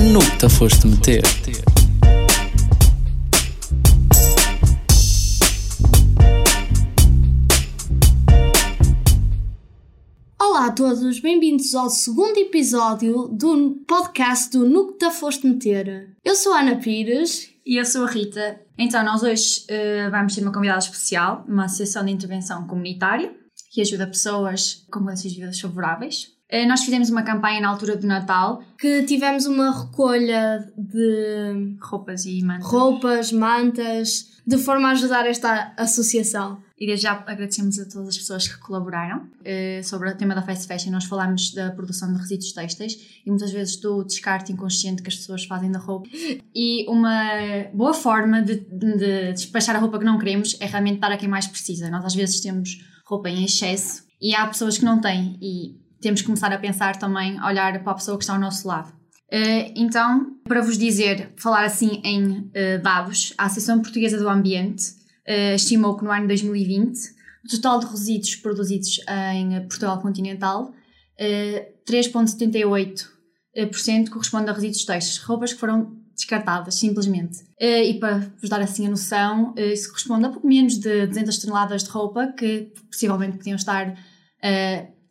no que te foste meter. Olá a todos, bem-vindos ao segundo episódio do podcast do No que te foste meter. Eu sou a Ana Pires. E eu sou a Rita. Então, nós hoje uh, vamos ter uma convidada especial, uma associação de intervenção comunitária que ajuda pessoas com condições de vida favoráveis. Uh, nós fizemos uma campanha na altura do Natal. Que tivemos uma recolha de Roupas e mantas. roupas, mantas, de forma a ajudar esta associação. E desde já agradecemos a todas as pessoas que colaboraram. Uh, sobre o tema da Fast Fashion, nós falámos da produção de resíduos têxteis e muitas vezes do descarte inconsciente que as pessoas fazem da roupa. E uma boa forma de, de despachar a roupa que não queremos é realmente dar a quem mais precisa. Nós às vezes temos roupa em excesso e há pessoas que não têm e temos que começar a pensar também, olhar para a pessoa que está ao nosso lado. Uh, então, para vos dizer, falar assim em dados, a Associação Portuguesa do Ambiente uh, estimou que no ano 2020 o total de resíduos produzidos em Portugal continental, 3,78% corresponde a resíduos textos, roupas que foram descartadas, simplesmente. E para vos dar assim a noção, isso corresponde a pouco menos de 200 toneladas de roupa que possivelmente podiam estar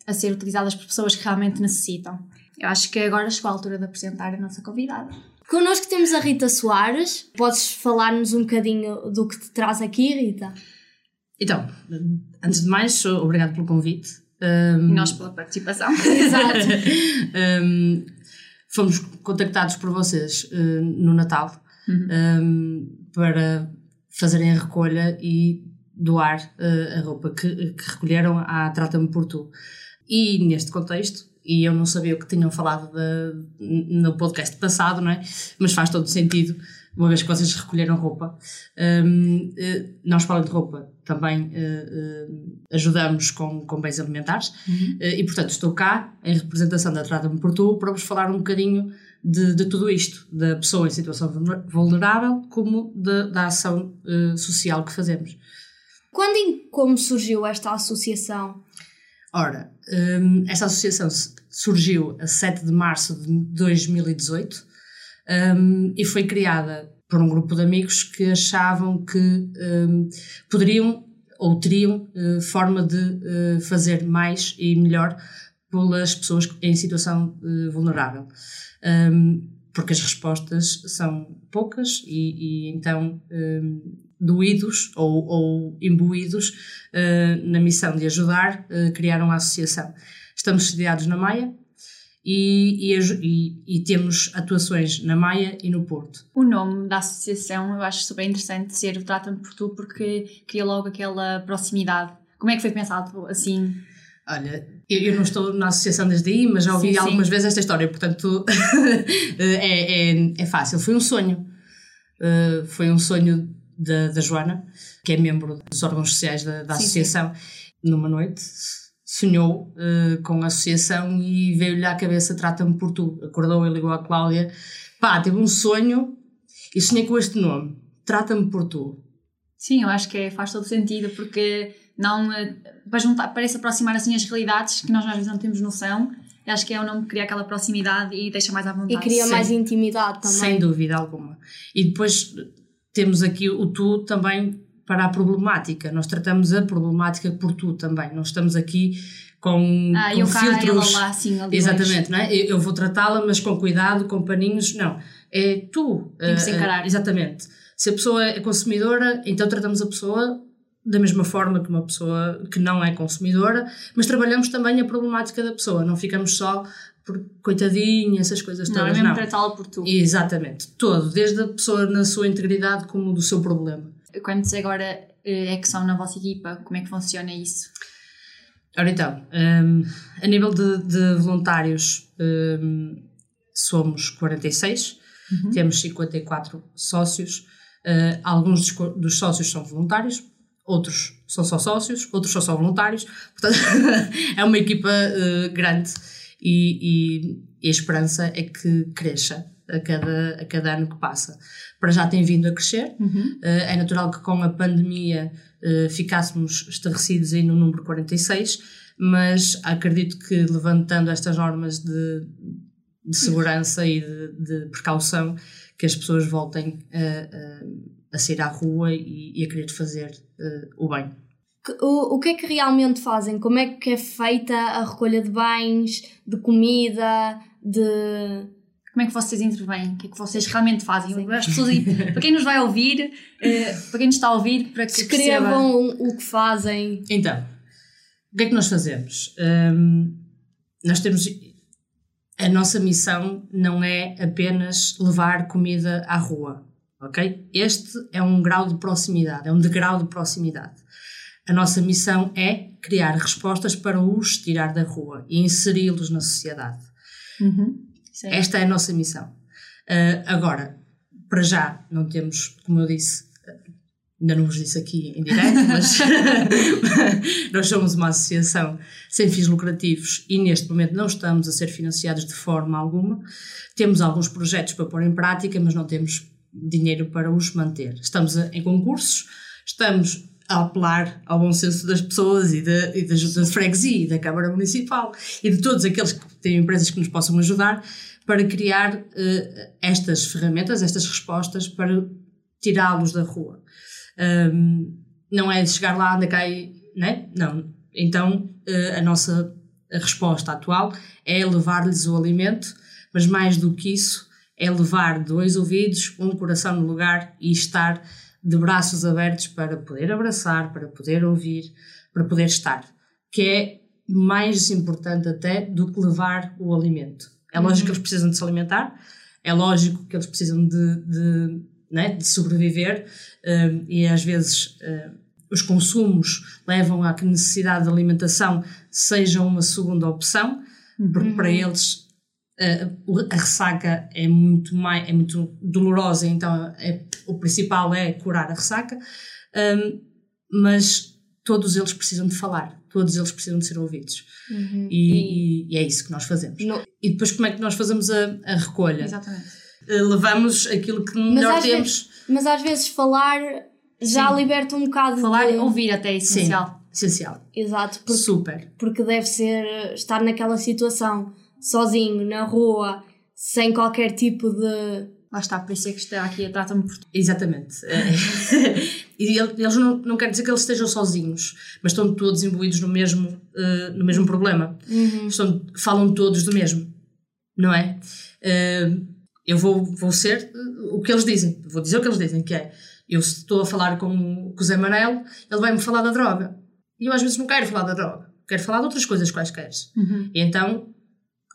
a ser utilizadas por pessoas que realmente necessitam. Eu acho que agora chegou a altura de apresentar a nossa convidada. Connosco temos a Rita Soares. Podes falar-nos um bocadinho do que te traz aqui, Rita? Então, antes de mais, obrigado pelo convite. Um, e nós pela participação. Exato. um, fomos contactados por vocês uh, no Natal Uhum. um, para fazerem a recolha e doar uh, a roupa que, que recolheram à Trata-me por Tu. E neste contexto, e eu não sabia o que tinham falado de, no podcast passado, não é? Mas faz todo sentido, uma vez que vocês recolheram roupa. Um, eh, nós, para além de roupa, também eh, ajudamos com, com bens alimentares Eh, e, portanto, estou cá em representação da Trata-me por Tu para vos falar um bocadinho de, de tudo isto, da pessoa em situação vulnerável, como de- da ação social que fazemos. Quando e como surgiu esta associação? Ora, hum, esta associação surgiu a 7 de março de 2018 hum, e foi criada por um grupo de amigos que achavam que hum, poderiam ou teriam eh, forma de eh, fazer mais e melhor pelas pessoas em situação eh, vulnerável. Hum, porque as respostas são poucas e, e então hum, doídos ou, ou imbuídos eh, na missão de ajudar, eh, criaram a associação. Estamos sediados na Maia e, e e- e temos atuações na Maia e no Porto. O nome da associação eu acho super interessante ser o Trata-me por Tu porque cria logo aquela proximidade. Como é que foi pensado assim? Olha, eu, eu não estou na associação desde aí, mas já ouvi Sim, sim. algumas vezes esta história, portanto é, é, é fácil. Foi um sonho. Uh, foi um sonho da, da Joana, que é membro dos órgãos sociais da, da Sim, associação. Numa noite sonhou uh, com a associação e veio-lhe à cabeça trata-me por tu. Acordou e ligou à Cláudia. Pá, teve um sonho e sonhei com este nome. Trata-me por tu. Sim, eu acho que é- faz todo sentido porque não eh, para juntar, parece aproximar assim as realidades que nós às vezes não temos noção. Eu acho que é o nome que cria aquela proximidade e deixa mais à vontade. E cria Sim. mais intimidade também. Sem dúvida alguma. E depois temos aqui o tu também para a problemática. Nós tratamos a problemática por tu também. Não estamos aqui com, Ah, com e o cá, filtros. lá, assim, Exatamente, não é? Eu eu vou tratá-la, mas com cuidado, com paninhos. Não. É tu. Tem que se eh, encarar. exatamente. Se a pessoa é consumidora, então tratamos a pessoa da mesma forma que uma pessoa que não é consumidora, mas trabalhamos também a problemática da pessoa. Não ficamos só por coitadinha, essas coisas Não, é todas. mesmo não. tratá-la por tu. Exatamente, todo, desde a pessoa na sua integridade como do seu problema. Quantos agora eh, é que são na vossa equipa? Como é que funciona isso? Ora então, hum, a nível de, de voluntários, hum, somos 46, temos 54 sócios, uh, alguns dos, dos sócios são voluntários, outros são só sócios, outros são só voluntários, portanto é uma equipa uh, grande e, e- a esperança é que cresça a cada, a cada ano que passa. Para já tem vindo a crescer, Uhum. Eh, é natural que com a pandemia eh, ficássemos estarrecidos aí no número 46, mas acredito que levantando estas normas de de segurança e de, de, precaução que as pessoas voltem a, a, a sair à rua e, e a querer fazer uh, o bem. O, o que é que realmente fazem? Como é que é feita a recolha de bens, de comida, de. Como é que vocês intervêm? O que é que vocês realmente fazem? As pessoas, para quem nos vai ouvir, uh, para quem nos está a ouvir, para que Escrevam perceba. o que fazem. Então, o que é que nós fazemos? Um, nós temos a nossa missão não é apenas levar comida à rua, ok? Este é um grau de proximidade, é um degrau de proximidade. A nossa missão é criar respostas para os tirar da rua e inseri-los na sociedade. Uhum. Esta é a nossa missão. Uh, agora, para já, não temos, como eu disse, ainda não vos disse aqui em direto, mas nós somos uma associação sem fins lucrativos e neste momento não estamos a ser financiados de forma alguma. Temos alguns projetos para pôr em prática, mas não temos dinheiro para os manter. Estamos em concursos, estamos a apelar ao bom senso das pessoas e da, e da Junta de Freguesia e da Câmara Municipal e de todos aqueles que têm empresas que nos possam ajudar para criar uh, estas ferramentas, estas respostas para tirá-los da rua. Um, não é chegar lá, anda cá e. Né? Não. Então, uh, a nossa resposta atual é levar-lhes o alimento, mas mais do que isso, é levar dois ouvidos, um coração no lugar e estar de braços abertos para poder abraçar, para poder ouvir, para poder estar. Que é mais importante até do que levar o alimento. É lógico uhum. que eles precisam de se alimentar, é lógico que eles precisam de, de né, de sobreviver uh, e às vezes uh, os consumos levam a que a necessidade de alimentação seja uma segunda opção, porque uhum. para eles a ressaca é muito, mais, é muito dolorosa, então é, o principal é curar a ressaca, um, mas todos eles precisam de falar, todos eles precisam de ser ouvidos. Uhum. E, e, e, é isso que nós fazemos. No... E depois como é que nós fazemos a, a recolha? Exatamente eh, levamos aquilo que melhor temos. Vezes, mas às vezes falar já Sim. liberta um bocado. Falar e de... ouvir até é essencial. Sim, essencial. Exato. Porque, Super. Porque deve ser estar naquela situação, sozinho, na rua, sem qualquer tipo de. Lá está, por isso é que está aqui a trata-me por Exatamente. É. e eles não, não quer dizer que eles estejam sozinhos, mas estão todos imbuídos no mesmo, uh, no mesmo problema. Uhum. Estão, falam todos do mesmo, não é? Uh, eu vou, vou ser uh, o que eles dizem, vou dizer o que eles dizem, que é, eu estou a falar com, com o Zé Manelo, ele vai-me falar da droga. E eu às vezes não quero falar da droga, quero falar de outras coisas quaisquer. Uhum. E então,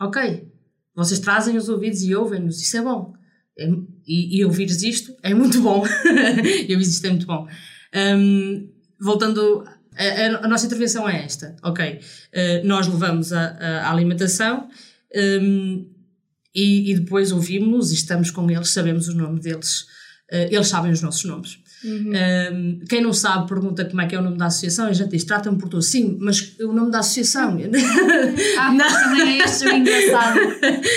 ok, vocês trazem os ouvidos e ouvem-nos, isso é bom. É, e, e ouvires isto é muito bom. e ouvir isto é muito bom. Um, voltando, a, a, nossa intervenção é esta, ok, uh, nós levamos a, a alimentação, um, e, e depois ouvimos-los e estamos com eles, sabemos o nome deles, uh, eles sabem os nossos nomes. Uhum. Um, quem não sabe pergunta como é que é o nome da associação e a gente diz, trata-me por tu, sim, mas o nome da associação. ah, mas também é este o engraçado.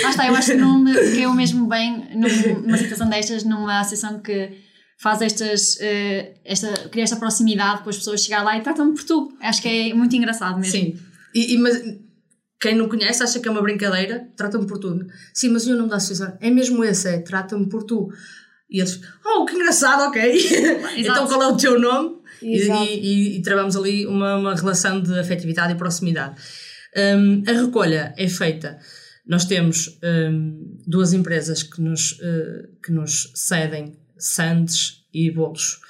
Lá está, eu acho que não me caiu mesmo bem numa situação destas, numa associação que faz estas, uh, esta, cria esta proximidade com as pessoas, chegar lá e tratam-me por tu. Acho que é muito engraçado mesmo. Sim, e, e mas quem não conhece acha que é uma brincadeira, trata-me por tu. Sim, mas o nome da associação é mesmo esse, é trata-me por tu. E eles, oh, que engraçado, ok. então qual é o teu nome? E, e, e, travamos ali uma, uma relação de afetividade e proximidade. Um, a recolha é feita. Nós temos um, duas empresas que nos, uh, que nos cedem sandes e bolos,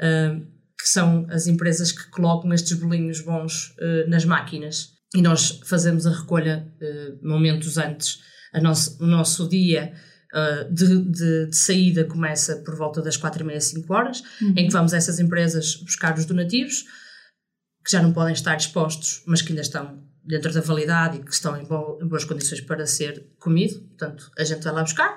uh, que são as empresas que colocam estes bolinhos bons uh, nas máquinas e nós fazemos a recolha uh, momentos antes. A nosso, o nosso dia uh, de, de, de, saída começa por volta das quatro e meia, cinco horas, uhum. em que vamos a essas empresas buscar os donativos, que já não podem estar expostos, mas que ainda estão dentro da validade e que estão em, bo em boas condições para ser comido. Portanto, a gente vai lá buscar.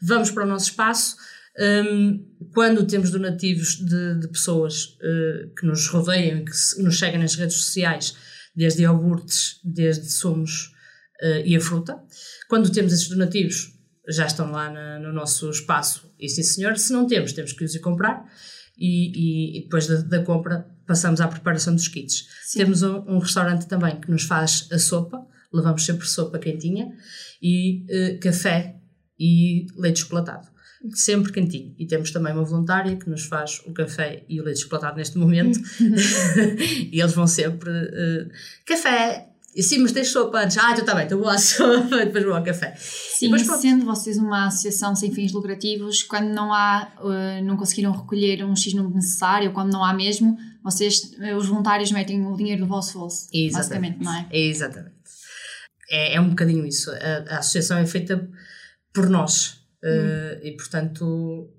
Vamos para o nosso espaço. Um, quando temos donativos de, de pessoas uh, que nos rodeiam que se, nos chegam nas redes sociais, desde iogurtes, desde sumos uh, e a fruta. Quando temos esses donativos, já estão lá na, no nosso espaço, e sim senhor, se não temos, temos que os ir comprar, e, e, e depois da, da, compra passamos à preparação dos kits. Sim. Temos um, um, restaurante também que nos faz a sopa, levamos sempre sopa quentinha e uh, café e leite chocolatado. Sempre quentinho. E temos também uma voluntária que nos faz o café e o leite chocolatado neste momento. e eles vão sempre uh, café, e sim, mas tens sopa antes. Ah, então está bem, então vou à sopa, depois vou ao café. Sim, depois, sendo vocês uma associação sem fins lucrativos, quando não há, uh, não conseguiram recolher um X número necessário, quando não há mesmo, vocês, uh, os voluntários, metem o dinheiro do vosso bolso. Exatamente. Basicamente, não é? Exatamente. É, é um bocadinho isso. A, a associação é feita por nós. Uh, e portanto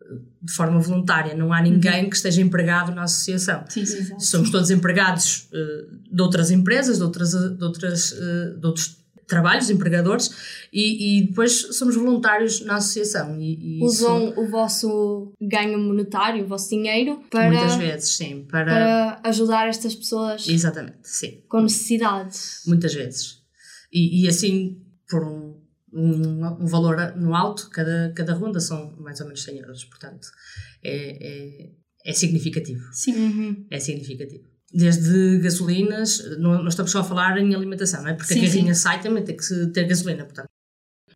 de forma voluntária. Não há ninguém uhum. que esteja empregado na associação. Sim, sim, somos todos empregados uh, de outras empresas de, outras, de, outras, uh, de outros trabalhos empregadores e, e, depois somos voluntários na associação e, e usam isso... o vosso ganho monetário o vosso dinheiro para muitas vezes sim para, para ajudar estas pessoas exatamente sim. com necessidades. Muitas vezes. E, e assim por um um, um, valor no alto, cada, cada ronda são mais ou menos 100 euros, portanto é, é, é significativo. Sim. Uhum. É significativo. Desde gasolinas, não, estamos só a falar em alimentação, não é? Porque sim, a carrinha sim. sai também tem que ter gasolina, portanto.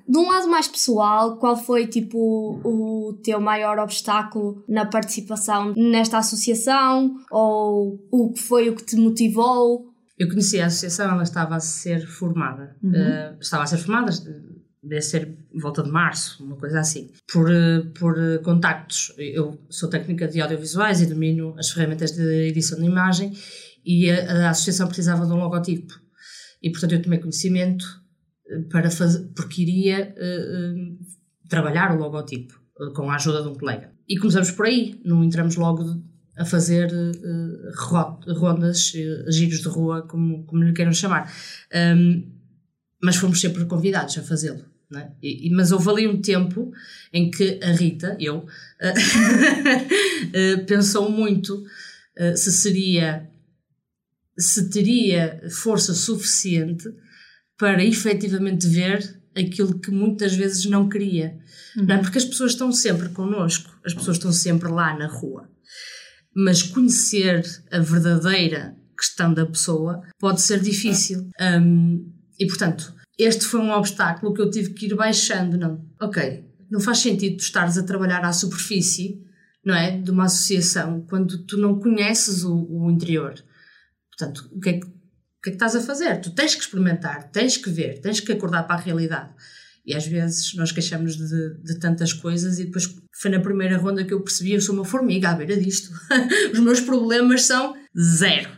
De um lado mais pessoal, qual foi tipo o teu maior obstáculo na participação nesta associação? Ou o que foi o que te motivou? Eu conheci a associação, ela estava a ser formada. Uhum. Uh, estava a ser formada, deve ser volta de março, uma coisa assim, por, eh, por eh, contactos. Eu sou técnica de audiovisuais e domino as ferramentas de edição de imagem e a, a associação precisava de um logotipo. E, portanto, eu tomei conhecimento eh, para fazer, porque iria uh, trabalhar o logotipo uh, com a ajuda de um colega. E começamos por aí, não entramos logo a fazer rondas, giros de rua, como, como lhe queiram chamar. Um, mas fomos sempre convidados a fazê-lo. É? E, mas houve ali um tempo em que a Rita, eu, uh, pensou muito uh, se seria, se teria força suficiente para efetivamente ver aquilo que muitas vezes não queria. Uhum. Não é? Porque as pessoas estão sempre connosco, as pessoas estão sempre lá na rua. Mas conhecer a verdadeira questão da pessoa pode ser difícil. Um, e portanto, este foi um obstáculo que eu tive que ir baixando. Não, ok, não faz sentido tu estares a trabalhar à superfície, não é? De uma associação quando tu não conheces o, o interior. Portanto, o que, é que, o que é que estás a fazer? Tu tens que experimentar, tens que ver, tens que acordar para a realidade. E às vezes nós queixamos de, de, tantas coisas e depois foi na primeira ronda que eu percebi eu sou uma formiga à beira disto. Os meus problemas são zero.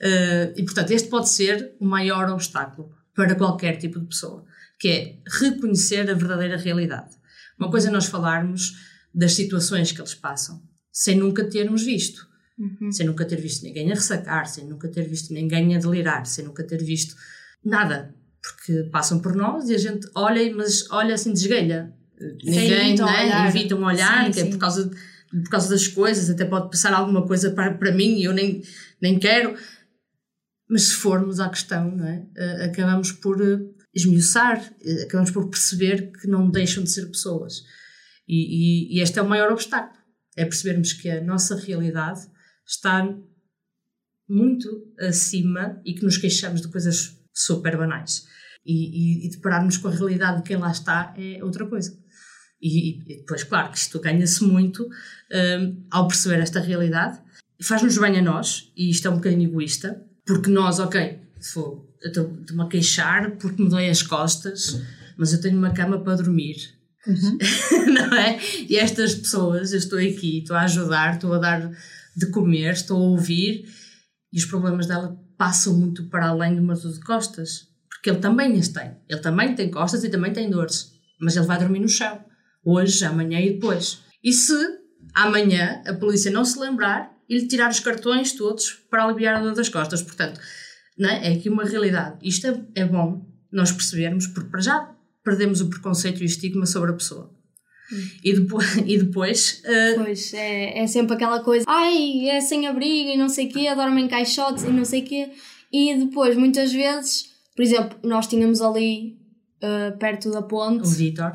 Uh, e portanto este pode ser o maior obstáculo para qualquer tipo de pessoa, que é reconhecer a verdadeira realidade. Uma coisa é nós falarmos das situações que eles passam, sem nunca termos visto. Uhum. Sem nunca ter visto ninguém a ressacar, sem nunca ter visto ninguém a delirar, sem nunca ter visto nada. Porque passam por nós e a gente olha, mas olha assim, desguelha. Ninguém, evitam né? olhar. Evitam olhar, sim, que é sim. é por causa, por causa das coisas, até pode passar alguma coisa para, para mim e eu nem, nem quero. Mas se formos à questão, é? Uh, acabamos por uh, esmiuçar, uh, acabamos por perceber que não deixam de ser pessoas. E, e, e, este é o maior obstáculo. É percebermos que a nossa realidade está muito acima e que nos queixamos de coisas super banais. E, e, e depararmos com a realidade de quem lá está é outra coisa. E, e depois, claro, que isto ganha-se muito ao perceber esta realidade. Faz-nos bem a nós, e isto é um bocadinho egoísta, porque nós, ok, estou-me a queixar porque me dói as costas, mas eu tenho uma cama para dormir. Uhum. não é? E estas pessoas, eu estou aqui, estou a ajudar, estou a dar de comer, estou a ouvir, e os problemas dela passam muito para além de uma dor de costas, porque ele também as tem. Ele também tem costas e também tem dores, mas ele vai dormir no chão, hoje, amanhã e depois. E se amanhã a polícia não se lembrar, e lhe tirar os cartões todos para aliviar a dor das costas. Portanto, não é? é aqui uma realidade. Isto é, é bom nós percebermos, porque para já perdemos o preconceito e o estigma sobre a pessoa. Hum. E depois. E depois uh... Pois, é, é sempre aquela coisa. Ai, é sem abrigo e não sei o quê, dorme em caixotes e não sei o quê. E depois, muitas vezes, por exemplo, nós tínhamos ali uh, perto da ponte. O Vitor.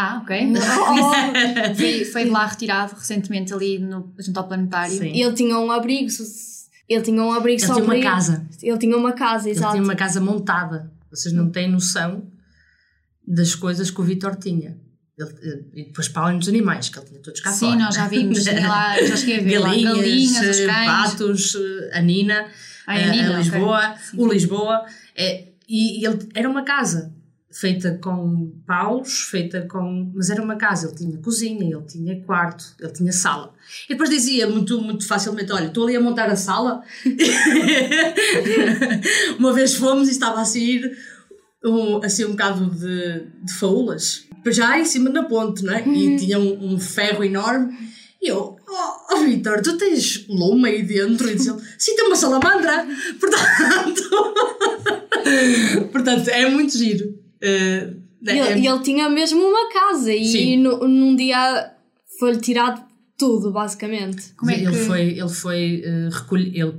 Ah, ok. Oh, foi, foi de lá retirado recentemente ali no, junto ao planetário. Sim. Ele tinha um abrigo, ele tinha um abrigo ele só tinha uma casa. Ele tinha uma casa, exato. Ele tinha uma casa montada. Vocês não têm noção das coisas que o Vitor tinha. Ele, eh, e depois para além dos animais, que ele tinha todos cá Sim, fora. nós já vimos, tinha lá, já cheguei a ver lá, Galinhas, galinhas, os eh, patos, eh, a Nina, a, a Nina, a Lisboa, ok. Sim. o Lisboa. É, e ele era uma casa feita com paus, feita com. Mas era uma casa, ele tinha cozinha, ele tinha quarto, ele tinha sala. E depois dizia muito, muito facilmente: Olha, estou ali a montar a sala. uma vez fomos e estava a sair um, assim um bocado de, de faúlas, já em cima da ponte, não é? E tinha um, um ferro enorme. E eu, oh, oh Vitor, tu tens loma aí dentro? E disse ele, sim, tem uma salamandra. Portanto, portanto é muito giro. Eh, E ele, ele tinha mesmo uma casa e Sim. no- num dia foi-lhe tirado tudo, basicamente. Como é ele que- foi, ele foi recolhe- ele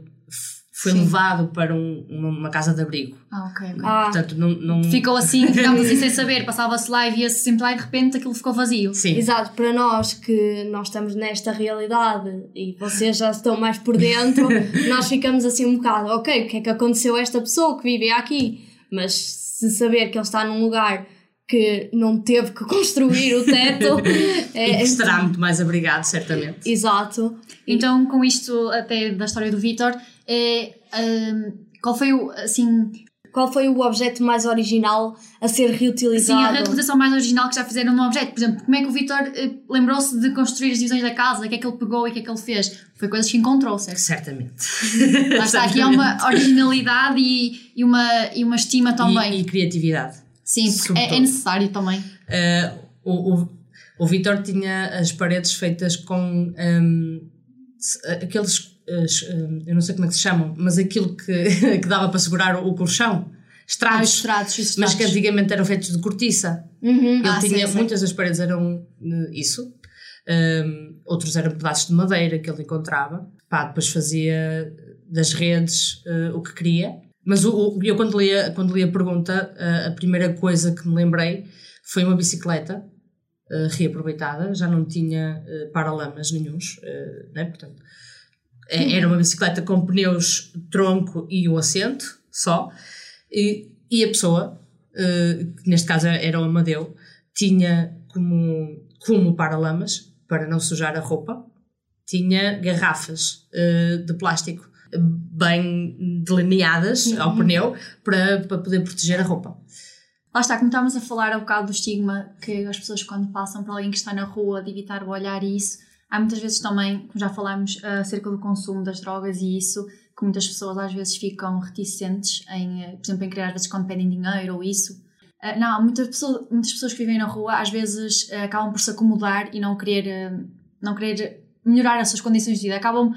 foi Sim. levado para um- uma, uma casa de abrigo. Ah, ok, ok. Ah, Portanto, não, não Ficou assim, ficámos assim sem saber, passava-se lá e via-se sempre lá e de repente aquilo ficou vazio. sim. exato, para nós que nós estamos nesta realidade e vocês já estão mais por dentro, nós ficamos assim um bocado, ok, o que é que aconteceu a esta pessoa que vive aqui? Mas se saber que ele está num lugar que não teve que construir o teto, E é, que estará muito mais abrigado, certamente. Exato. Então, com isto até da história do Vitor, é, hum, qual foi o, assim, Qual foi o objeto mais original a ser assim, a reutilizado? reutilização mais original que já fizeram num objeto? Por exemplo, como é que o Vitor eh, lembrou-se de construir as divisões da casa? O que é que ele pegou e o que é que ele fez? Foi coisas que encontrou, certo? Certamente. Lá está, aqui há uma originalidade e, e, uma, e uma estima também. E, e criatividade. Sim, porque é, é necessário também. Uh, o, o, o Vitor tinha as paredes feitas com um, se- aqueles. Uh, um, eu não sei como é que se chamam, mas aquilo que, que dava para segurar o, colchão. Ah, os Estrados. estratos, os mas que antigamente eram feitos de cortiça. Uhum. Ele Ah, tinha, sim, sim. muitas das paredes eram uh, isso. Um, outros eram pedaços de madeira que ele encontrava. Pá, depois fazia das redes uh, o que queria. Mas o, o- eu, quando li, a, quando li a pergunta, uh, a primeira coisa que me lembrei foi uma bicicleta uh, reaproveitada. Já não tinha uh, paralamas nenhuns, uh, né? Portanto, era uma bicicleta com pneus, tronco e o assento só. E, e a pessoa, eh, que neste caso era o Amadeu, tinha como, como paralamas, para não sujar a roupa, tinha garrafas eh, de plástico bem delineadas ao pneu para, para poder proteger a roupa. Lá está, como estávamos a falar há bocado do estigma que as pessoas quando passam por alguém que está na rua de evitar o olhar e isso, há muitas vezes também, como já falámos, acerca do consumo das drogas e isso, que muitas pessoas às vezes ficam reticentes em, eh, por exemplo, em querer às vezes quando pedem dinheiro ou isso. Ah, Não, muitas pessoas, muitas pessoas que vivem na rua às vezes eh, acabam por se acomodar e não querer, eh, não querer melhorar as suas condições de vida. Acabam,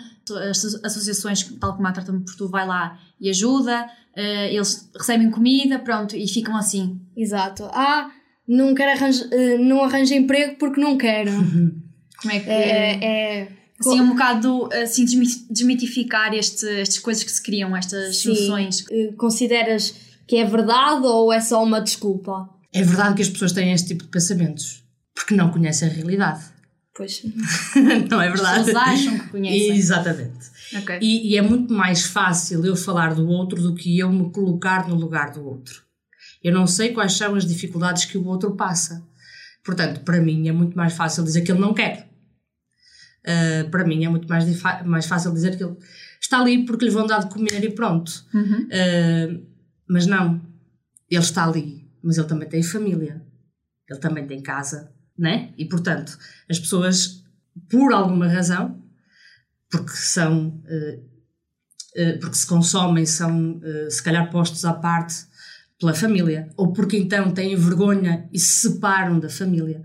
as associações, tal como a Trata-me por Tu, vai lá e ajuda, eh, eles recebem comida, pronto, e ficam assim. Exato. Ah, não quero arranja, eh, não arranjo emprego porque não quero. Como é que. É, é, assim, um bocado assim, desmi- desmitificar este, estas coisas que se criam, estas Sim. noções. eh, consideras que é verdade ou é só uma desculpa? É verdade que as pessoas têm este tipo de pensamentos, porque não conhecem a realidade. Pois. não é As verdade? pessoas acham que conhecem. Exatamente. Ok. E, e é muito mais fácil eu falar do outro do que eu me colocar no lugar do outro. Eu não sei quais são as dificuldades que o outro passa. Portanto, para mim é muito mais fácil dizer que ele não quer. Uh, para mim é muito mais, mais fácil dizer que ele está ali porque lhe vão dar de comer e pronto. Uhum. Uh, mas não, ele está ali, mas ele também tem família, ele também tem casa, né? E portanto, as pessoas, por alguma razão, porque são, uh, porque se consomem, são se calhar postos à parte pela família, ou porque então têm vergonha e se separam da família.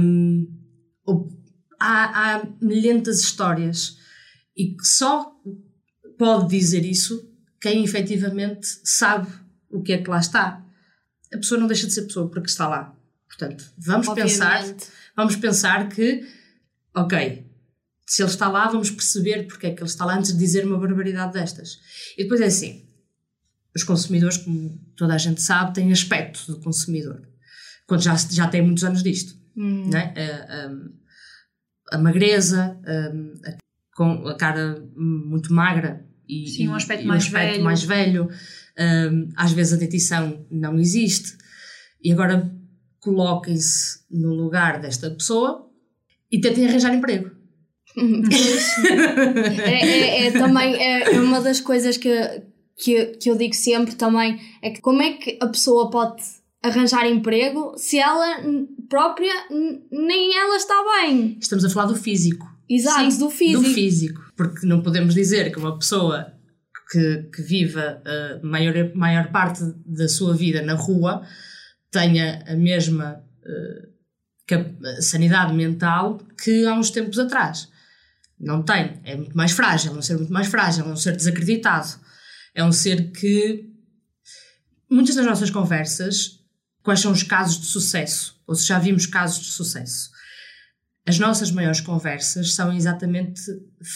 Um, ou- há, há milhentas histórias e que só pode dizer isso quem efetivamente sabe o que é que lá está. A pessoa não deixa de ser pessoa porque está lá. Portanto, vamos pensar, vamos pensar que, ok, se ele está lá, vamos perceber porque é que ele está lá antes de dizer uma barbaridade destas. E depois é assim, os consumidores, como toda a gente sabe, têm aspecto do consumidor. Quando já, já tem muitos anos disto. Hum. Né? A, a- a magreza, a, a- com a cara muito magra, e, Sim, um aspecto e mais um aspecto velho. mais velho. Um, às vezes a dentição não existe. E agora coloquem-se no lugar desta pessoa e tentem arranjar emprego. é, é- é também é, é uma das coisas que, que, que eu digo sempre também é que como é que a pessoa pode arranjar emprego se ela própria nem ela está bem Estamos a falar do físico. exato Sim, do físico Do físico. Porque não podemos dizer que uma pessoa que, que viva a maior, maior parte da sua vida na rua tenha a mesma eh, cap- sanidade mental que há uns tempos atrás. Não tem. É muito mais frágil, é um ser muito mais frágil, é um ser desacreditado. É um ser que. Muitas das nossas conversas, quais são os casos de sucesso? Ou se já vimos casos de sucesso? As nossas maiores conversas são exatamente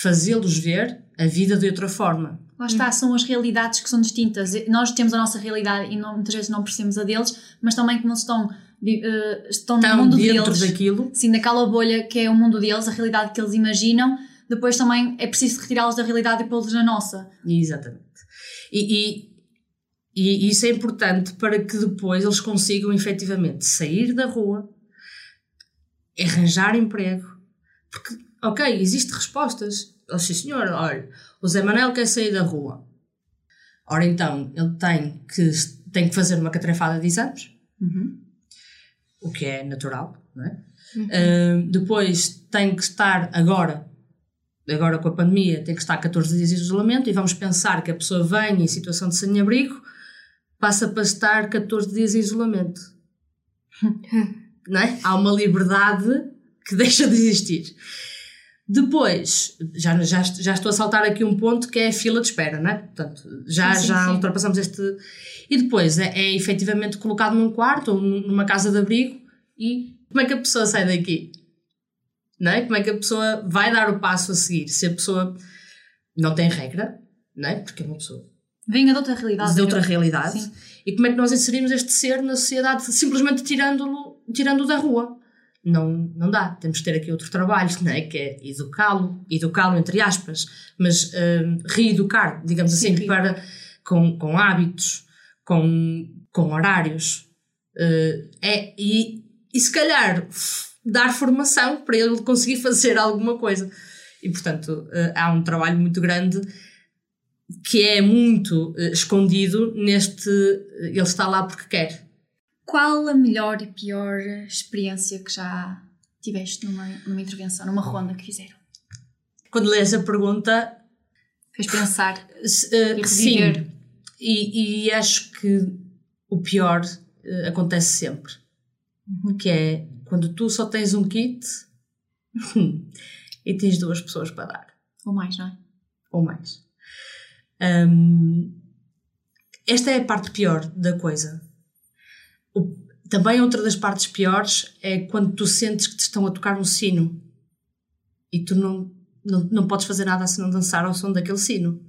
fazê-los ver a vida de outra forma. Lá está, são as realidades que são distintas. Nós temos a nossa realidade e não- muitas vezes não percebemos a deles, mas também que não estão, eh, estão no mundo dentro deles. daquilo. Sim, naquela bolha que é o mundo deles, a realidade que eles imaginam. Depois também é preciso retirá-los da realidade e pô-los na nossa. Exatamente. E, e, e isso é importante para que depois eles consigam efetivamente sair da rua, arranjar emprego. Porque, ok, existem respostas. Oh, sim, senhor, olha, o Zé Manel quer sair da rua. Ora então, ele tem que, tem que fazer uma catrefada de exames, o que é natural, não é? Uh, depois tem que estar agora, agora com a pandemia, tem que estar 14 dias de isolamento e vamos pensar que a pessoa vem em situação de sem-abrigo, passa para estar 14 dias em isolamento. não é? Há uma liberdade que deixa de existir. Depois, já, já, já estou a saltar aqui um ponto que é a fila de espera, não é? Portanto, já, Sim, sim, já sim. ultrapassamos este. E depois é, é efetivamente colocado num quarto ou num- numa casa de abrigo e como é que a pessoa sai daqui? Não é? Como é que a pessoa vai dar o passo a seguir? Se a pessoa não tem regra, não é? Porque é uma pessoa Venha de outra realidade. de outra realidade. Sim. E como é que nós inserimos este ser na sociedade simplesmente tirando-o tirando da rua? Não, não dá. Temos que ter aqui outro trabalho, não é? Que é educá-lo, educá-lo entre aspas, mas hum, reeducar, digamos Sim, assim, para, com, com hábitos, com, com horários. Uh, é, e, e se calhar dar formação para ele conseguir fazer alguma coisa. E portanto uh, há um trabalho muito grande que é muito eh, escondido neste eh, ele está lá porque quer. Qual a melhor e pior experiência que já tiveste numa, numa intervenção, numa ronda que fizeram? Quando lês a pergunta, Fez pensar. E sim, e, e acho que o pior eh, acontece sempre, que é quando tu só tens um kit e tens duas pessoas para dar. Ou mais, não é? ou mais. Hum, esta é a parte pior da coisa. O- também outra das partes piores é quando tu sentes que te estão a tocar um sino e tu não, não, não podes fazer nada se não dançar ao som daquele sino.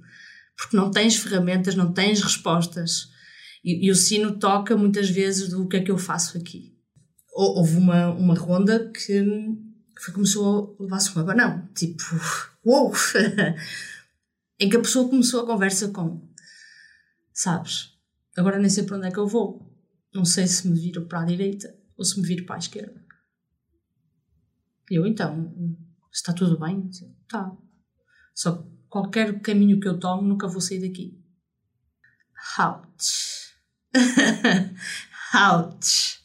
Porque não tens ferramentas, não tens respostas. E, e o sino toca muitas vezes do que é que eu faço aqui. Hou- Houve uma, uma ronda que começou a levar-se um abanão. Tipo, uou! Em que a pessoa começou a conversa com sabes, agora nem sei para onde é que eu vou. Não sei se me viro para a direita ou se me viro para a esquerda. Eu, então, está tudo bem? Está. Só que qualquer caminho que eu tome, nunca vou sair daqui. Ouch. Ouch.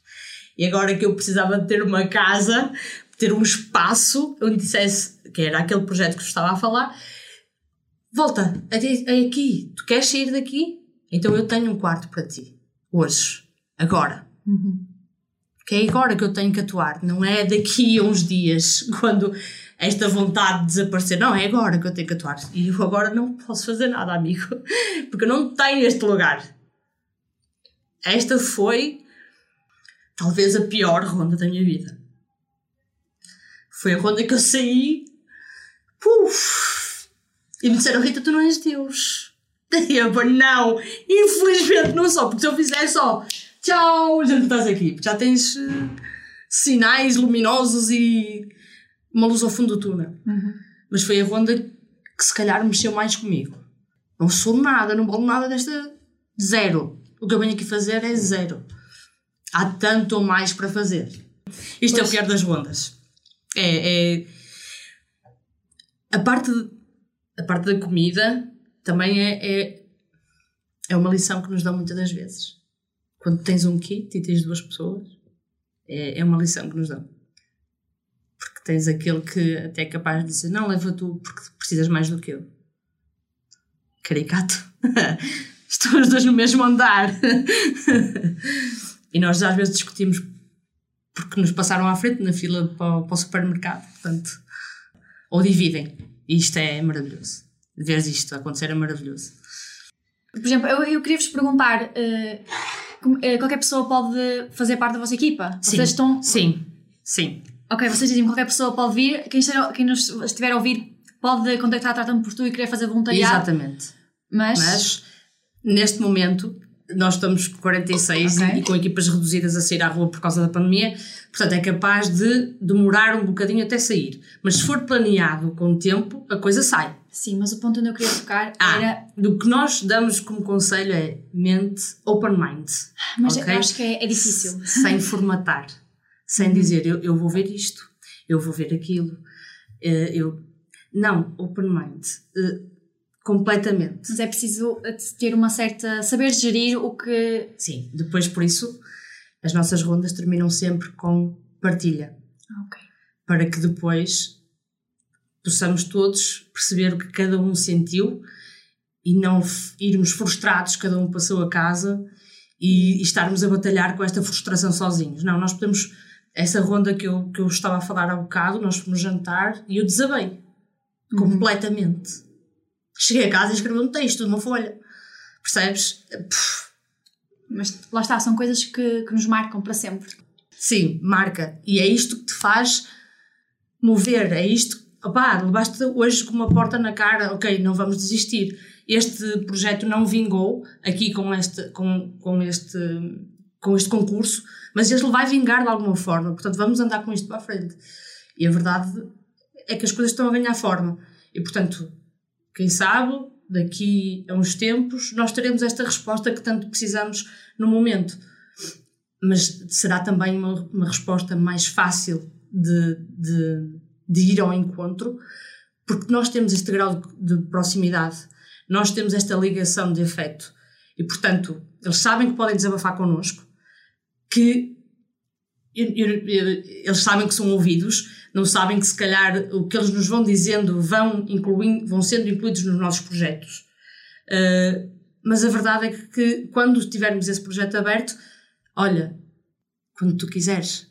E agora que eu precisava de ter uma casa, ter um espaço onde dissesse, que era aquele projeto que eu estava a falar, volta, aqui, tu queres sair daqui? Então eu tenho um quarto para ti, hoje, agora. Que é agora que eu tenho que atuar, não é daqui a uns dias, quando esta vontade de desaparecer, não, é agora que eu tenho que atuar. E eu agora não posso fazer nada, amigo, porque eu não tenho este lugar. Esta foi talvez a pior ronda da minha vida. Foi a ronda que eu saí. Puf, e me disseram, Rita, tu não és Deus. E eu, "Pá, não, infelizmente não sou, porque se eu fizer só, tchau, já não estás aqui, já tens eh, sinais luminosos e uma luz ao fundo do túnel. Mas foi a ronda que se calhar mexeu mais comigo. Não sou nada, não valo nada desta. Zero. O que eu venho aqui fazer é zero. Há tanto ou mais para fazer. Isto é o Pois. pior das rondas. É, é- A parte, a parte da comida também é, é, é uma lição que nos dão muitas das vezes. Quando tens um kit e tens duas pessoas, é, é uma lição que nos dão. Porque tens aquele que até é capaz de dizer: Não, leva tu porque precisas mais do que eu. Caricato. Estão os dois no mesmo andar. e nós às vezes discutimos porque nos passaram à frente na fila para o, para o supermercado. Portanto, ou dividem. E isto é maravilhoso. Ver isto acontecer é maravilhoso. Por exemplo, eu, eu queria vos perguntar: eh, qualquer pessoa pode fazer parte da vossa equipa? Sim. Vocês estão. Sim, sim. Ok, vocês dizem que qualquer pessoa pode vir. Quem, esteja, quem nos estiver a ouvir pode contactar a Trata-me por tu e querer fazer voluntariado. Exatamente. Mas, Mas, neste momento, nós estamos com 46 Ok. e, e com equipas reduzidas a sair à rua por causa da pandemia, portanto é capaz de demorar um bocadinho até sair. Mas se for planeado com o tempo, a coisa sai. sim, mas o ponto onde eu queria tocar Ah, era. do que nós damos como conselho é mente open mind. Mas ok? eu acho que é, é difícil. Sem formatar. Sem dizer, eu, eu vou ver isto, eu vou ver aquilo. eh, eu... Não, open mind. Completamente. Mas é preciso ter uma certa. saber gerir o que. Sim, depois por isso as nossas rondas terminam sempre com partilha, Ok. para que depois possamos todos perceber o que cada um sentiu e não irmos frustrados, cada um passou a casa e, e estarmos a batalhar com esta frustração sozinhos. Não, nós podemos. Essa ronda que eu, que eu estava a falar há bocado, nós fomos jantar e eu desabei completamente. Cheguei a casa e escrevi um texto numa folha. Percebes? Pff, Mas lá está, são coisas que, que nos marcam para sempre. Sim, marca. E é isto que te faz mover. É isto. Opá, levaste hoje com uma porta na cara, ok, não vamos desistir. Este projeto não vingou aqui com este, com, com este, com este concurso, mas ele vai vingar de alguma forma. Portanto, vamos andar com isto para a frente. E a verdade é que as coisas estão a ganhar forma. E, portanto, quem sabe, daqui a uns tempos, nós teremos esta resposta que tanto precisamos no momento. Mas será também uma, uma resposta mais fácil de, de, de ir ao encontro, porque nós temos este grau de, de proximidade, nós temos esta ligação de afeto. E, portanto, eles sabem que podem desabafar connosco, que eles sabem que são ouvidos, não sabem que se calhar o que eles nos vão dizendo vão, incluindo, vão sendo incluídos nos nossos projetos. Uh, mas a verdade é que, que quando tivermos esse projeto aberto, olha, quando tu quiseres,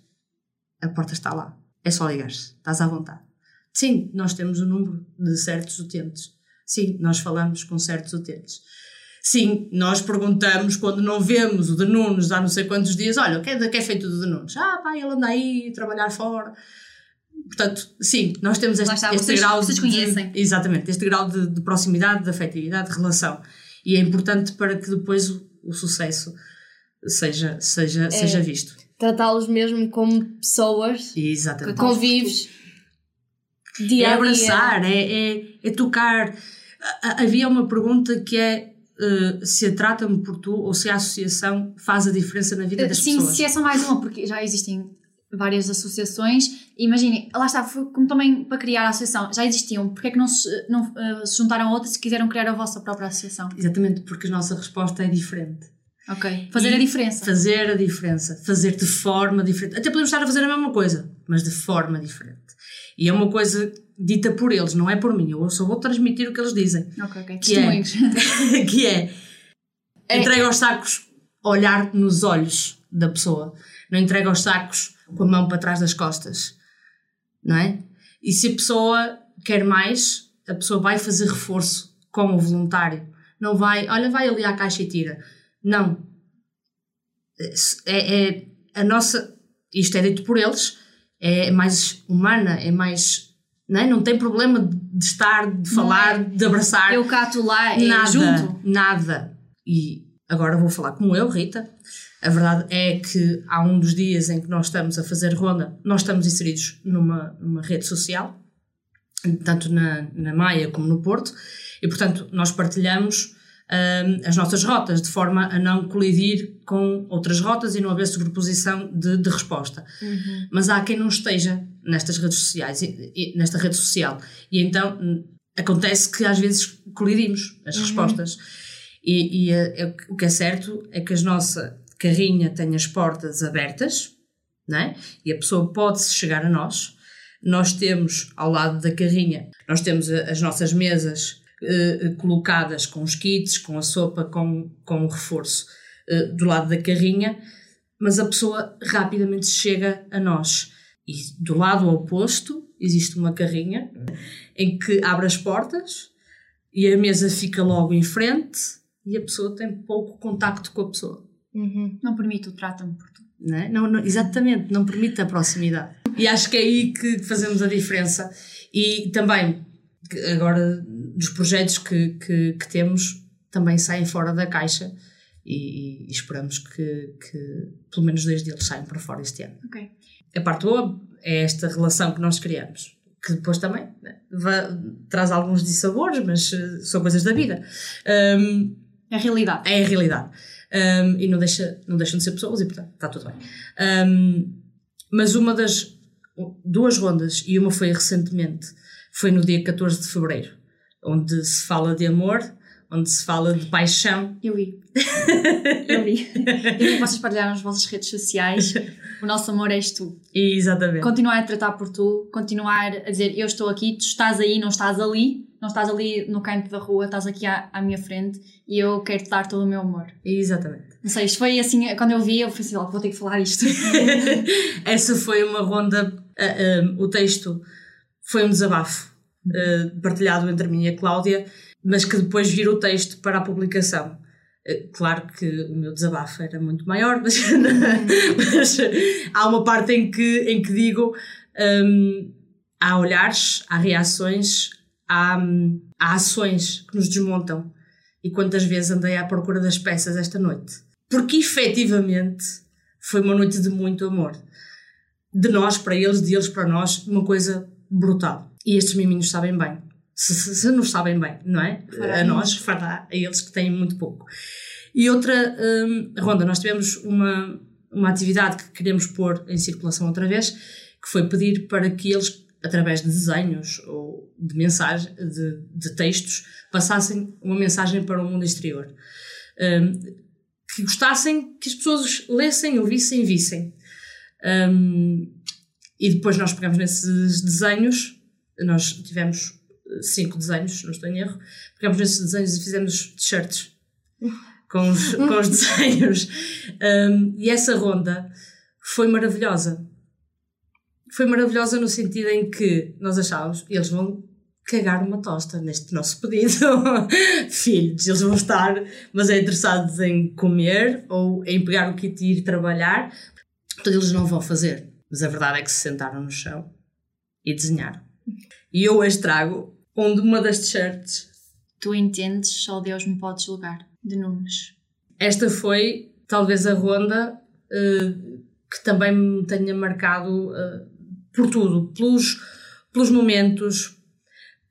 a porta está lá. É só ligar estás à vontade. Sim, nós temos o número de certos utentes. Sim, nós falamos com certos utentes. Sim, nós perguntamos quando não vemos o de Nunes há não sei quantos dias, olha, o que é, que é feito do de Nunes? Ah, pá, ele anda aí a trabalhar fora. Portanto, sim, nós temos este, está, este vocês- grau vocês de, conhecem. exatamente, este grau de, de proximidade, de afetividade, de relação. E é importante para que depois o, o sucesso seja, seja, seja visto. Tratá-los mesmo como pessoas, Exatamente. convives É dia dia. abraçar, é, é, é tocar. Havia uma pergunta que é eh, se a trata-me por tu ou se a associação faz a diferença na vida das Sim, pessoas. se é só mais uma, porque já existem várias associações. Imaginem, lá está, foi como também para criar a associação, já existiam, porque é que não se, não, eh, se juntaram a outras e quiseram criar a vossa própria associação? Exatamente, porque a nossa resposta é diferente. Ok. Fazer E a diferença. Fazer a diferença, fazer de forma diferente. Até podemos estar a fazer a mesma coisa, mas de forma diferente. E é uma coisa dita por eles, não é por mim. Eu só vou transmitir o que eles dizem. Ok, ok. Que é- Testemunhos. que é, É. entrega aos sacos olhar nos olhos da pessoa, não entrega aos sacos com a mão para trás das costas, não é? E se a pessoa quer mais, a pessoa vai fazer reforço com o voluntário, não vai, olha, vai ali à caixa e tira. Não. É, é a nossa, isto é dito por eles, é mais humana, é mais, não, é? não tem problema de estar, de falar, de abraçar Eu cato lá e nada, junto. nada. E agora vou falar como eu, Rita. A verdade é que há um dos dias em que nós estamos a fazer ronda, nós estamos inseridos numa, numa rede social tanto na, na Maia como no Porto, e portanto nós partilhamos um, as nossas rotas, de forma a não colidir com outras rotas e não haver sobreposição de, de resposta. Uhum. Mas há quem não esteja nestas redes sociais, e, e, nesta rede social, e então hum, acontece que às vezes colidimos as Uhum. respostas. E, e é- é- o que é certo é que a nossa carrinha tem as portas abertas, não é? e a pessoa pode-se chegar a nós. Nós temos ao lado da carrinha, nós temos a- as nossas mesas eh, colocadas com os kits, com a sopa, com, com o reforço eh, do lado da carrinha, mas a pessoa rapidamente chega a nós. E do lado oposto existe uma carrinha em que abre as portas e a mesa fica logo em frente e a pessoa tem pouco contacto com a pessoa. Uhum. Não permite o trato-me por tu. Não, é? não, não- exatamente, não permite a proximidade. E acho que é aí que fazemos a diferença. E também, agora, dos projetos que, que, que temos, também saem fora da caixa e, e esperamos que, que pelo menos dois deles saiam para fora este ano. Ok. A parte boa é esta relação que nós criamos, que depois também né, traz alguns dissabores, mas eh, são coisas da vida. Um, É a realidade. é a realidade. Um, e não, deixa, não deixam de ser pessoas e, portanto, está tudo bem. Um, mas uma das duas rondas, e uma foi recentemente, foi no dia 14 de fevereiro, onde se fala de amor, onde se fala de paixão. Eu vi. Eu vi. Eu vi que vocês partilharam nas vossas redes sociais. O nosso amor és tu. Exatamente. Continuar a tratar por tu, continuar a dizer eu estou aqui, tu estás aí, não estás ali, não estás ali no canto da rua, estás aqui à, à minha frente e eu quero te dar todo o meu amor. Exatamente. Não sei, isto foi assim, quando eu vi, eu pensei, "Oh, vou ter que falar isto. Essa foi uma ronda. ah, ah, o texto foi um desabafo ah, partilhado entre mim e a Cláudia, mas que depois virou o texto para a publicação. Claro que o meu desabafo era muito maior, mas, mas há uma parte em que, em que digo: hum, há olhares, há reações, há, há ações que nos desmontam. E quantas vezes andei à procura das peças esta noite? Porque efetivamente foi uma noite de muito amor. De nós para eles, de eles para nós, uma coisa brutal. E estes miminhos sabem bem. Se, se, se nos sabem bem, não é? Fará a nós, fará a eles que têm muito pouco. E outra hum, ronda, nós tivemos uma, uma atividade que queremos pôr em circulação outra vez, que foi pedir para que eles, através de desenhos ou de mensagem, de, de textos, passassem uma mensagem para o mundo exterior. Hum, que gostassem que as pessoas lessem, ouvissem e vissem. Um, e depois nós pegamos nesses desenhos, nós tivemos eh, cinco desenhos, se não estou em erro, pegamos nesses desenhos e fizemos t-shirts com os, com os desenhos. Um, e essa ronda foi maravilhosa. Foi maravilhosa no sentido em que nós achávamos, eles vão cagar uma tosta neste nosso pedido. Filhos, eles vão estar, mas é interessados em comer ou em pegar o kit e ir trabalhar. Portanto, eles não vão fazer. Mas a verdade é que se sentaram no chão e desenharam. E eu hoje trago onde uma das t-shirts. tu entendes, só Deus me pode julgar. De Nunes. Esta foi talvez a ronda eh, que também me tenha marcado eh, por tudo, pelos, pelos momentos,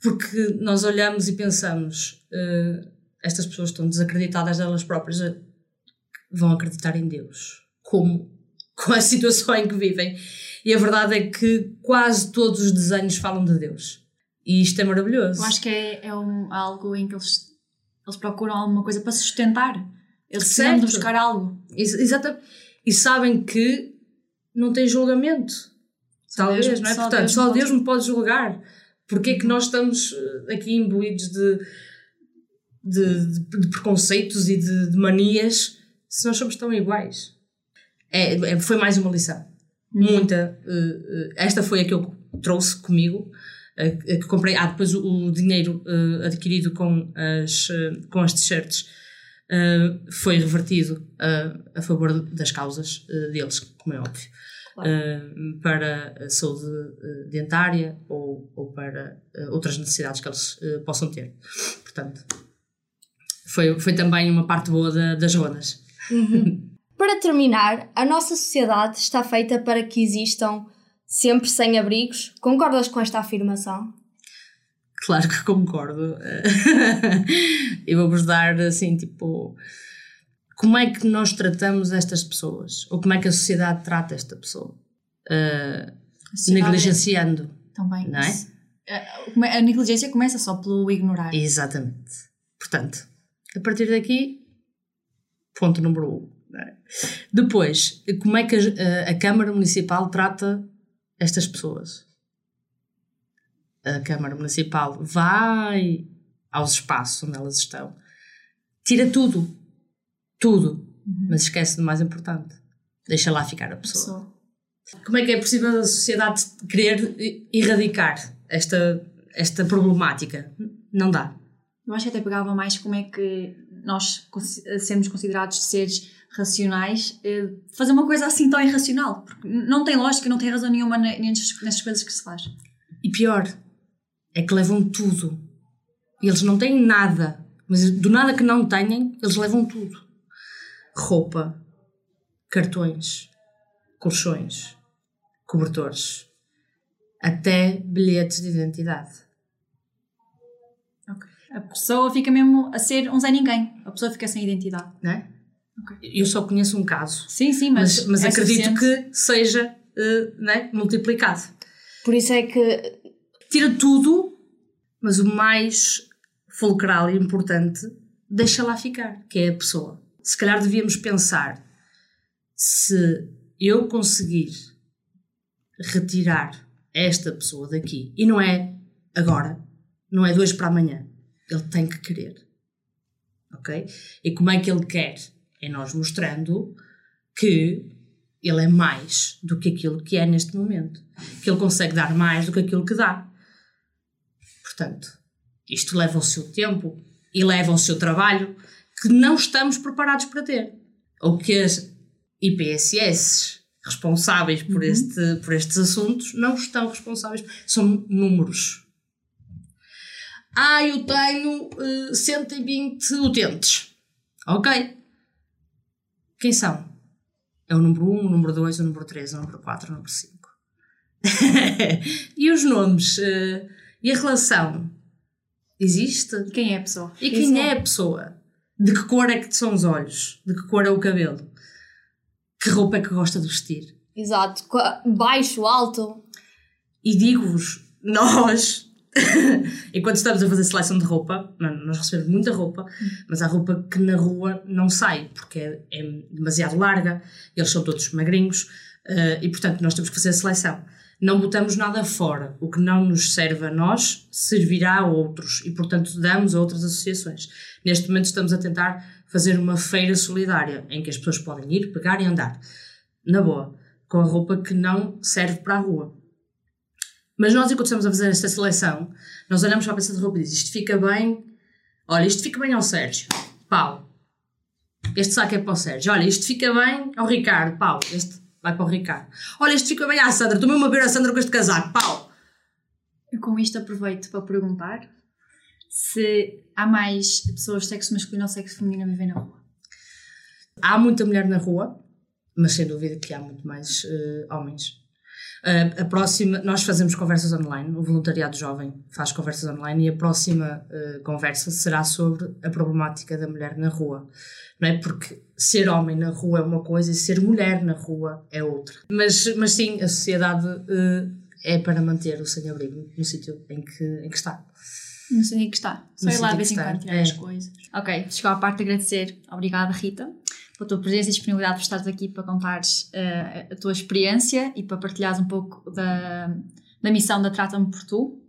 porque nós olhamos e pensamos, eh, estas pessoas estão desacreditadas delas próprias, eh, vão acreditar em Deus. Como? Com a situação em que vivem. E a verdade é que quase todos os desenhos falam de Deus. E isto é maravilhoso. Eu acho que é, é um, algo em que eles, eles procuram alguma coisa para sustentar. Eles precisam de buscar algo. Ex- Exatamente. E sabem que não tem julgamento. Talvez, Deus- não é? só Portanto, Deus só Deus me pode julgar. Porque é que nós estamos eh, aqui imbuídos de, de, de- de preconceitos e de, de manias se nós somos tão iguais? É, é- foi mais uma lição. Muita. eh, eh, esta foi a que eu trouxe comigo. A que comprei. Ah, depois o, o dinheiro adquirido com as, com as t-shirts foi revertido a, favor das causas deles, como é óbvio. Claro. Para a saúde eh, dentária ou, ou para eh, outras necessidades que eles eh, possam ter. Portanto, foi, foi também uma parte boa da- das rondas. Para terminar, a nossa sociedade está feita para que existam sempre sem-abrigos. Concordas com esta afirmação? claro que concordo. e vou-vos dar assim, tipo, como é que nós tratamos estas pessoas? Ou como é que a sociedade trata esta pessoa? Uh, negligenciando. Também. Não é? A negligência começa só pelo ignorar. Exatamente. Portanto, a partir daqui, ponto número um. É? Depois, como é que a, a Câmara Municipal trata estas pessoas? A Câmara Municipal vai aos espaços onde elas estão, tira tudo, tudo, uhum. mas esquece do mais importante. Deixa lá ficar a pessoa. pessoa. Como é que é possível a sociedade querer erradicar esta, esta problemática? Não dá. Eu acho que até pegava mais como é que nós sermos considerados seres racionais, eh, fazer uma coisa assim tão irracional. Porque não tem lógica, não tem razão nenhuma nessas coisas que se faz. E pior, é que levam tudo. Eles não têm nada. Mas do nada que não têm, eles levam tudo. Roupa, cartões, colchões, cobertores, até bilhetes de identidade. Okay. A pessoa fica mesmo a ser um Zé Ninguém. A pessoa fica sem identidade. Não é? Okay. Eu só conheço um caso. Sim, sim, mas. Mas, mas é acredito suficiente. que seja uh, né, multiplicado. Por isso é que. Tira tudo, mas o mais fulcral e importante deixa lá ficar, que é a pessoa. Se calhar devíamos pensar se eu conseguir retirar esta pessoa daqui, e não é agora, não é hoje para amanhã, ele tem que querer. Ok? E como é que ele quer? É nós mostrando que ele é mais do que aquilo que é neste momento. Que ele consegue dar mais do que aquilo que dá. Portanto, isto leva o seu tempo e leva o seu trabalho que não estamos preparados para ter. Ou que as IPSS responsáveis por, uhum. este, por estes assuntos não estão responsáveis, são números. Ah, eu tenho uh, 120 utentes. Ok. Quem são? É o número 1, o número 2, o número 3, o número 4, o número 5. e os nomes? Uh, e a relação? Existe? Quem é a pessoa? E quem Existe. é a pessoa? De que cor é que são os olhos? De que cor é o cabelo? Que roupa é que gosta de vestir? Exato. Baixo, alto. E digo-vos, nós, enquanto estamos a fazer seleção de roupa, nós recebemos muita roupa, mas há roupa que na rua não sai, porque é, é demasiado larga, eles são todos magrinhos, uh, e portanto nós temos que fazer a seleção. Não botamos nada fora. O que não nos serve a nós servirá a outros e, portanto, damos a outras associações. Neste momento estamos a tentar fazer uma feira solidária em que as pessoas podem ir, pegar e andar. Na boa com a roupa que não serve para a rua. Mas nós, enquanto estamos a fazer esta seleção, nós olhamos para a peça de roupa e dizemos: Isto fica bem. Olha, isto fica bem ao Sérgio. Pau. Este saco é para o Sérgio. Olha, isto fica bem ao Ricardo. Pau. Este vai para o Ricardo. Olha, isto fica bem à Sandra. Estou mesmo a ver a Sandra com este casaco. Pau. Eu com isto aproveito para perguntar se há mais pessoas de sexo masculino ou sexo feminino a viver na rua. Há muita mulher na rua, mas sem dúvida que há muito mais uh, homens. A próxima, nós fazemos conversas online, o voluntariado jovem faz conversas online e a próxima uh, conversa será sobre a problemática da mulher na rua. Não é? Porque ser homem na rua é uma coisa e ser mulher na rua é outra. Mas, mas sim, a sociedade uh, é para manter o sem-abrigo no sítio em que, em que está. No sítio em que está. Só ir lá de vez em quando tirar é. as coisas. Ok, chegou a parte de agradecer. Obrigada, Rita pela tua presença e disponibilidade por estares aqui para contares uh, a tua experiência e para partilhares um pouco da, da missão da Trata-me por Tu.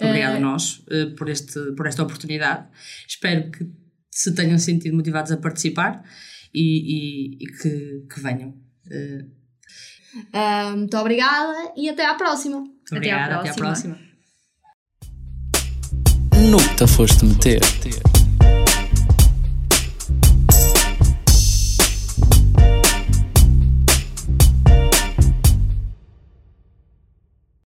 Obrigada a uh, nós uh, por, este, por esta oportunidade. Espero que se tenham sentido motivados a participar e, e, e que, que, venham. muito obrigada e até à próxima. Muito obrigada, até à próxima. Até à próxima. Nunca foste meter.